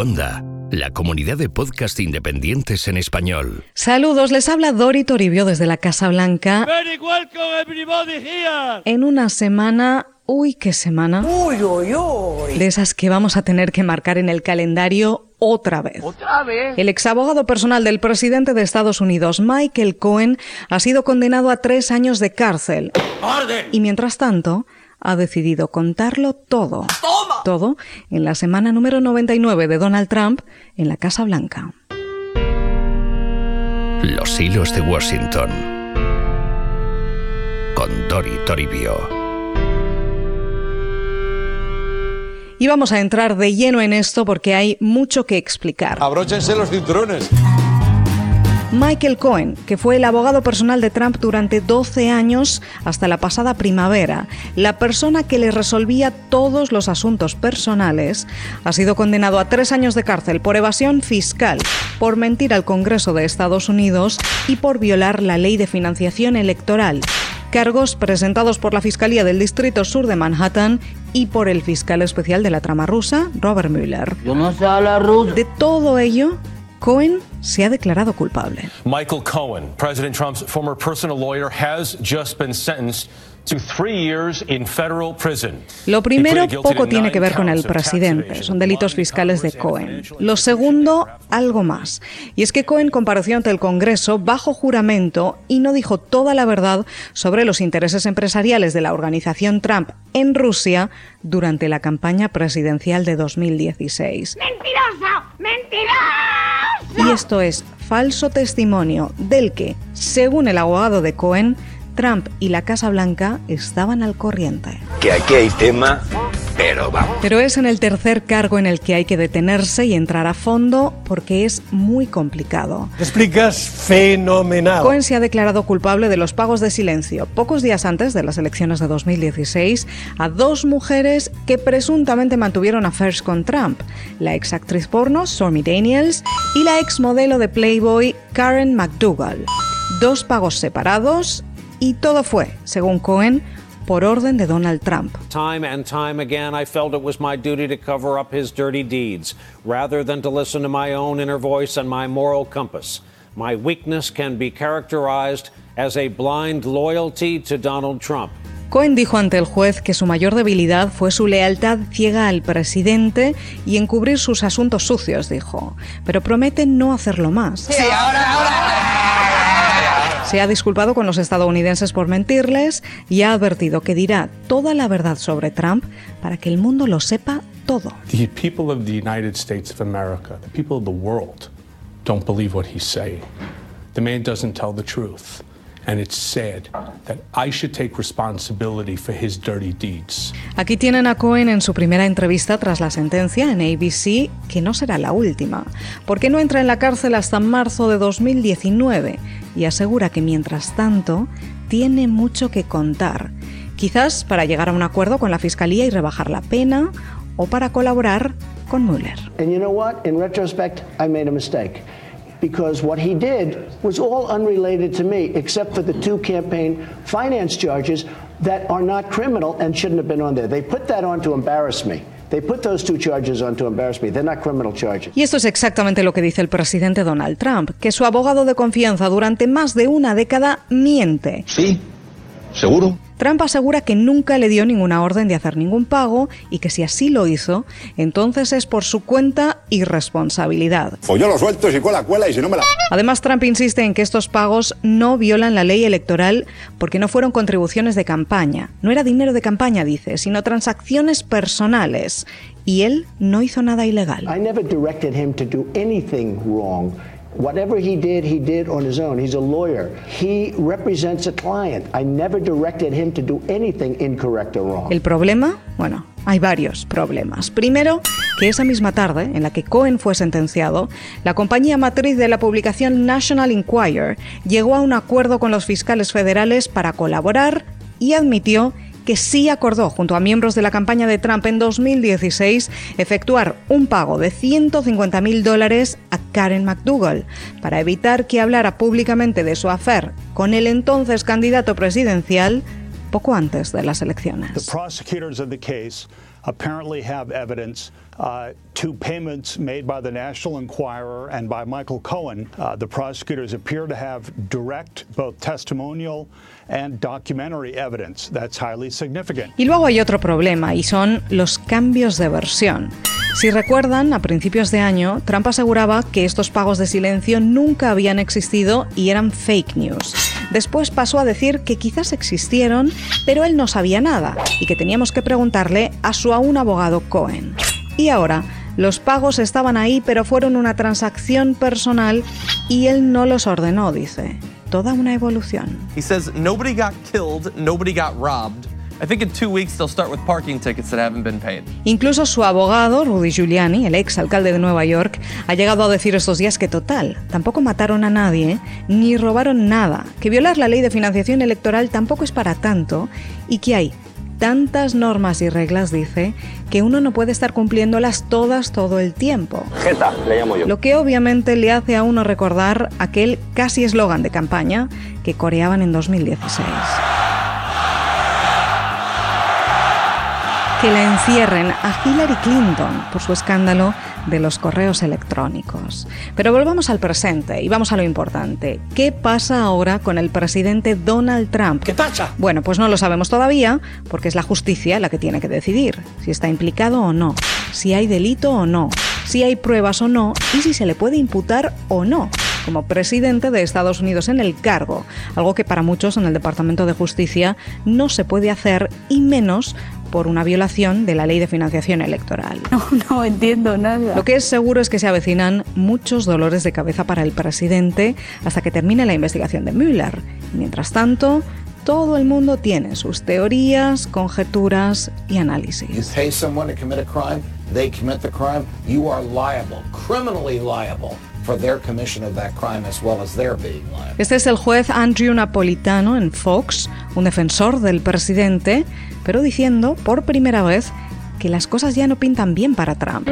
Onda, la comunidad de podcast independientes en español. Saludos, les habla Dori Toribio desde la Casa Blanca. En una semana Uy, qué semana. Uy, uy, uy. De esas que vamos a tener que marcar en el calendario otra vez. ¿Otra vez? El exabogado personal del presidente de Estados Unidos, Michael Cohen, ha sido condenado a tres años de cárcel. ¡Orden! Y mientras tanto, ha decidido contarlo todo. ¡Toma! Todo en la semana número 99 de Donald Trump en la Casa Blanca. Los hilos de Washington. Con Dori Toribio. Y vamos a entrar de lleno en esto porque hay mucho que explicar. Abróchense los cinturones. Michael Cohen, que fue el abogado personal de Trump durante 12 años hasta la pasada primavera, la persona que le resolvía todos los asuntos personales, ha sido condenado a tres años de cárcel por evasión fiscal, por mentir al Congreso de Estados Unidos y por violar la ley de financiación electoral cargos presentados por la Fiscalía del Distrito Sur de Manhattan y por el fiscal especial de la trama rusa, Robert Mueller. Yo no sé hablar ruso. De todo ello, Cohen se ha declarado culpable. Michael Cohen, President Trump's former personal lawyer, has just been sentenced to three years in federal prison. Lo primero poco tiene que ver con el presidente, son delitos fiscales de Cohen. Lo segundo, algo más. Y es que Cohen compareció ante el Congreso bajo juramento y no dijo toda la verdad sobre los intereses empresariales de la organización Trump en Rusia durante la campaña presidencial de 2016. ¡Mentiroso! ¡Mentiroso! Y esto es falso testimonio del que, según el abogado de Cohen, Trump y la Casa Blanca estaban al corriente. que aquí hay tema, pero vamos. Pero es en el tercer cargo en el que hay que detenerse y entrar a fondo porque es muy complicado. Te explicas fenomenal. Cohen se ha declarado culpable de los pagos de silencio pocos días antes de las elecciones de 2016 a dos mujeres que presuntamente mantuvieron affairs con Trump, la ex actriz porno Stormy Daniels y la ex modelo de Playboy Karen McDougall. Dos pagos separados y todo fue, según Cohen, por orden de Donald Trump. Time and time again, I felt it was my duty to cover up his dirty deeds, rather than to listen to my own inner voice and my moral compass. My weakness can be characterized as a blind loyalty to Donald Trump. Cohen dijo ante el juez que su mayor debilidad fue su lealtad ciega al presidente y encubrir sus asuntos sucios, dijo. Pero promete no hacerlo más. Sí, ahora, ahora. Se ha disculpado con los estadounidenses por mentirles y ha advertido que dirá toda la verdad sobre Trump para que el mundo lo sepa todo. The people of the United States of America, the people of the world, don't believe what he's saying. The man doesn't tell the truth. And it's sad that I should take responsibility for his dirty deeds. Aquí tienen a Cohen en su primera entrevista tras la sentencia en ABC, que no será la última, porque no entra en la cárcel hasta marzo de 2019 y asegura que mientras tanto tiene mucho que contar, quizás para llegar a un acuerdo con la Fiscalía y rebajar la pena o para colaborar con Mueller. And you know what? In retrospect, I made a mistake. Because what he did was all unrelated to me, except for the two campaign finance charges that are not criminal and shouldn't have been on there. They put that on to embarrass me. They put those two charges on to embarrass me. They're not criminal charges. Y esto es exactamente lo que dice el presidente Donald Trump, que su abogado de confianza durante más de una década miente. ¿Sí? ¿Seguro? Trump asegura que nunca le dio ninguna orden de hacer ningún pago y que si así lo hizo, entonces es por su cuenta y responsabilidad. Yo lo suelto, si cuela, cuela y si no me la... Además, Trump insiste en que estos pagos no violan la ley electoral porque no fueron contribuciones de campaña. No era dinero de campaña, dice, sino transacciones personales. Y él no hizo nada ilegal. I never directed him to do anything wrong. Whatever he did, he did on his own. He's a lawyer. He represents a client. I never directed him to do anything incorrect or wrong. El problema, bueno, hay varios problemas. Primero, que esa misma tarde, en la que Cohen fue sentenciado, la compañía matriz de la publicación National Enquirer llegó a un acuerdo con los fiscales federales para colaborar y admitió que sí acordó, junto a miembros de la campaña de Trump en 2016, efectuar un pago de 150 mil dólares a Karen McDougall para evitar que hablara públicamente de su affair con el entonces candidato presidencial poco antes de las elecciones. Apparently have evidence uh, to payments made by the National Enquirer and by Michael Cohen. Uh, the prosecutors appear to have direct, both testimonial and documentary evidence. That's highly significant. Y luego hay otro problema y son los cambios de versión. Si recuerdan, a principios de año, Trump aseguraba que estos pagos de silencio nunca habían existido y eran fake news. Después pasó a decir que quizás existieron, pero él no sabía nada y que teníamos que preguntarle a su aún abogado Cohen. Y ahora, los pagos estaban ahí, pero fueron una transacción personal y él no los ordenó, dice. Toda una evolución. He says nobody got killed, nobody got robbed. I think in two weeks they'll start with parking tickets that haven't been paid. Incluso su abogado, Rudy Giuliani, el ex alcalde de Nueva York, ha llegado a decir estos días que total, tampoco mataron a nadie, ni robaron nada, que violar la ley de financiación electoral tampoco es para tanto y que hay tantas normas y reglas, dice, que uno no puede estar cumpliéndolas todas todo el tiempo. Jeta, le llamo yo. Lo que obviamente le hace a uno recordar aquel casi eslogan de campaña que coreaban en 2016. Que la encierren a Hillary Clinton por su escándalo de los correos electrónicos. Pero volvamos al presente y vamos a lo importante. ¿Qué pasa ahora con el presidente Donald Trump? ¿Qué pasa? Bueno, pues no lo sabemos todavía porque es la justicia la que tiene que decidir si está implicado o no, si hay delito o no, si hay pruebas o no y si se le puede imputar o no como presidente de Estados Unidos en el cargo, algo que para muchos en el Departamento de Justicia no se puede hacer y menos por una violación de la ley de financiación electoral. No, no entiendo nada. Lo que es seguro es que se avecinan muchos dolores de cabeza para el presidente hasta que termine la investigación de Mueller. Mientras tanto, todo el mundo tiene sus teorías, conjeturas y análisis. You pay someone to commit a crime, they commit the crime, you are liable, criminally liable. For their commission of that crime as well as their being liable. Este es el juez Andrew Napolitano en Fox, un defensor del presidente, pero diciendo por primera vez que las cosas ya no pintan bien para Trump.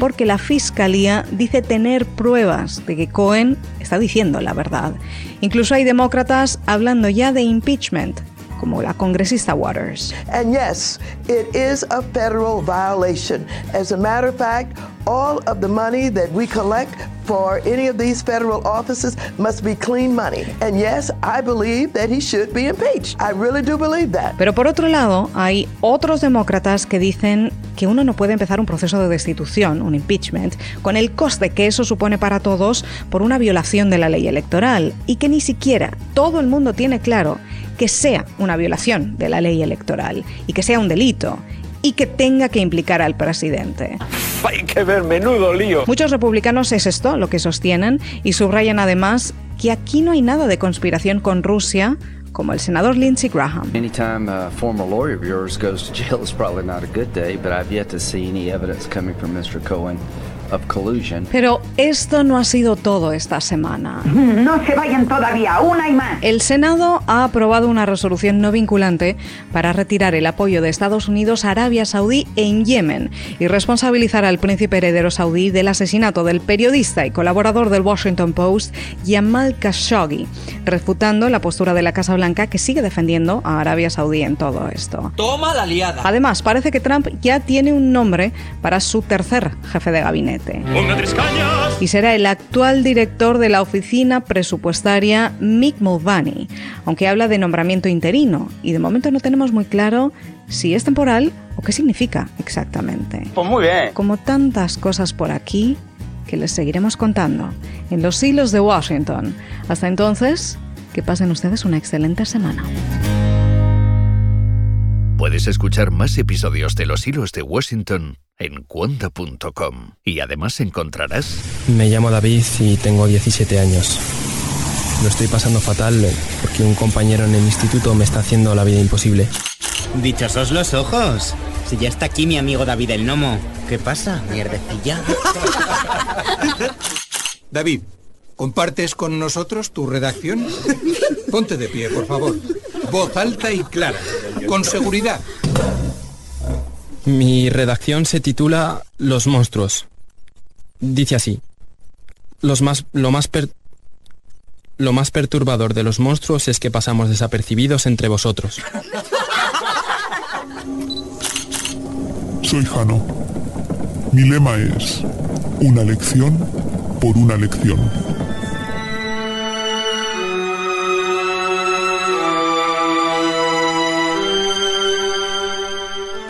Porque la fiscalía dice tener pruebas de que Cohen está diciendo la verdad. Incluso hay demócratas hablando ya de impeachment, como la congresista Waters. And yes, it is a federal violation. As a matter of fact, all of the money that we collect for any of these federal offices must be clean money. And yes, I believe that he should be impeached. I really do believe that. Pero por otro lado, hay otros demócratas que dicen que uno no puede empezar un proceso de destitución, un impeachment, con el coste que eso supone para todos por una violación de la ley electoral y que ni siquiera todo el mundo tiene claro que sea una violación de la ley electoral y que sea un delito y que tenga que implicar al presidente. Hay que ver, menudo lío. Muchos republicanos es esto lo que sostienen y subrayan además que aquí no hay nada de conspiración con Rusia, como el senador Lindsey Graham. Anytime a former lawyer of yours goes to jail is probably not a good day, but I've yet to see any evidence coming from Mr. Cohen of collusion. Pero esto no ha sido todo esta semana. No se vayan todavía, una y más. El Senado ha aprobado una resolución no vinculante para retirar el apoyo de Estados Unidos a Arabia Saudí en Yemen y responsabilizar al príncipe heredero saudí del asesinato del periodista y colaborador del Washington Post, Yamal Khashoggi, refutando la postura de la Casa Blanca que sigue defendiendo a Arabia Saudí en todo esto. Toma la liada. Además, parece que Trump ya tiene un nombre para su tercer jefe de gabinete. Y será el actual director de la oficina presupuestaria Mick Mulvaney, aunque habla de nombramiento interino y de momento no tenemos muy claro si es temporal o qué significa exactamente. Pues muy bien. Como tantas cosas por aquí que les seguiremos contando en los hilos de Washington. Hasta entonces, que pasen ustedes una excelente semana. Puedes escuchar más episodios de Los Hilos de Washington en cuonda.com y además encontrarás... Me llamo David y tengo 17 años. Lo estoy pasando fatal porque un compañero en el instituto me está haciendo la vida imposible. Dichosos los ojos. Si ya está aquí mi amigo David el Nomo. ¿Qué pasa, mierdecilla? David, ¿compartes con nosotros tu redacción? Ponte de pie, por favor. Voz alta y clara. Con seguridad. Mi redacción se titula Los monstruos. Dice así. Los más, lo, más per- lo más perturbador de los monstruos es que pasamos desapercibidos entre vosotros. Soy Jano. Mi lema es una lección por una lección.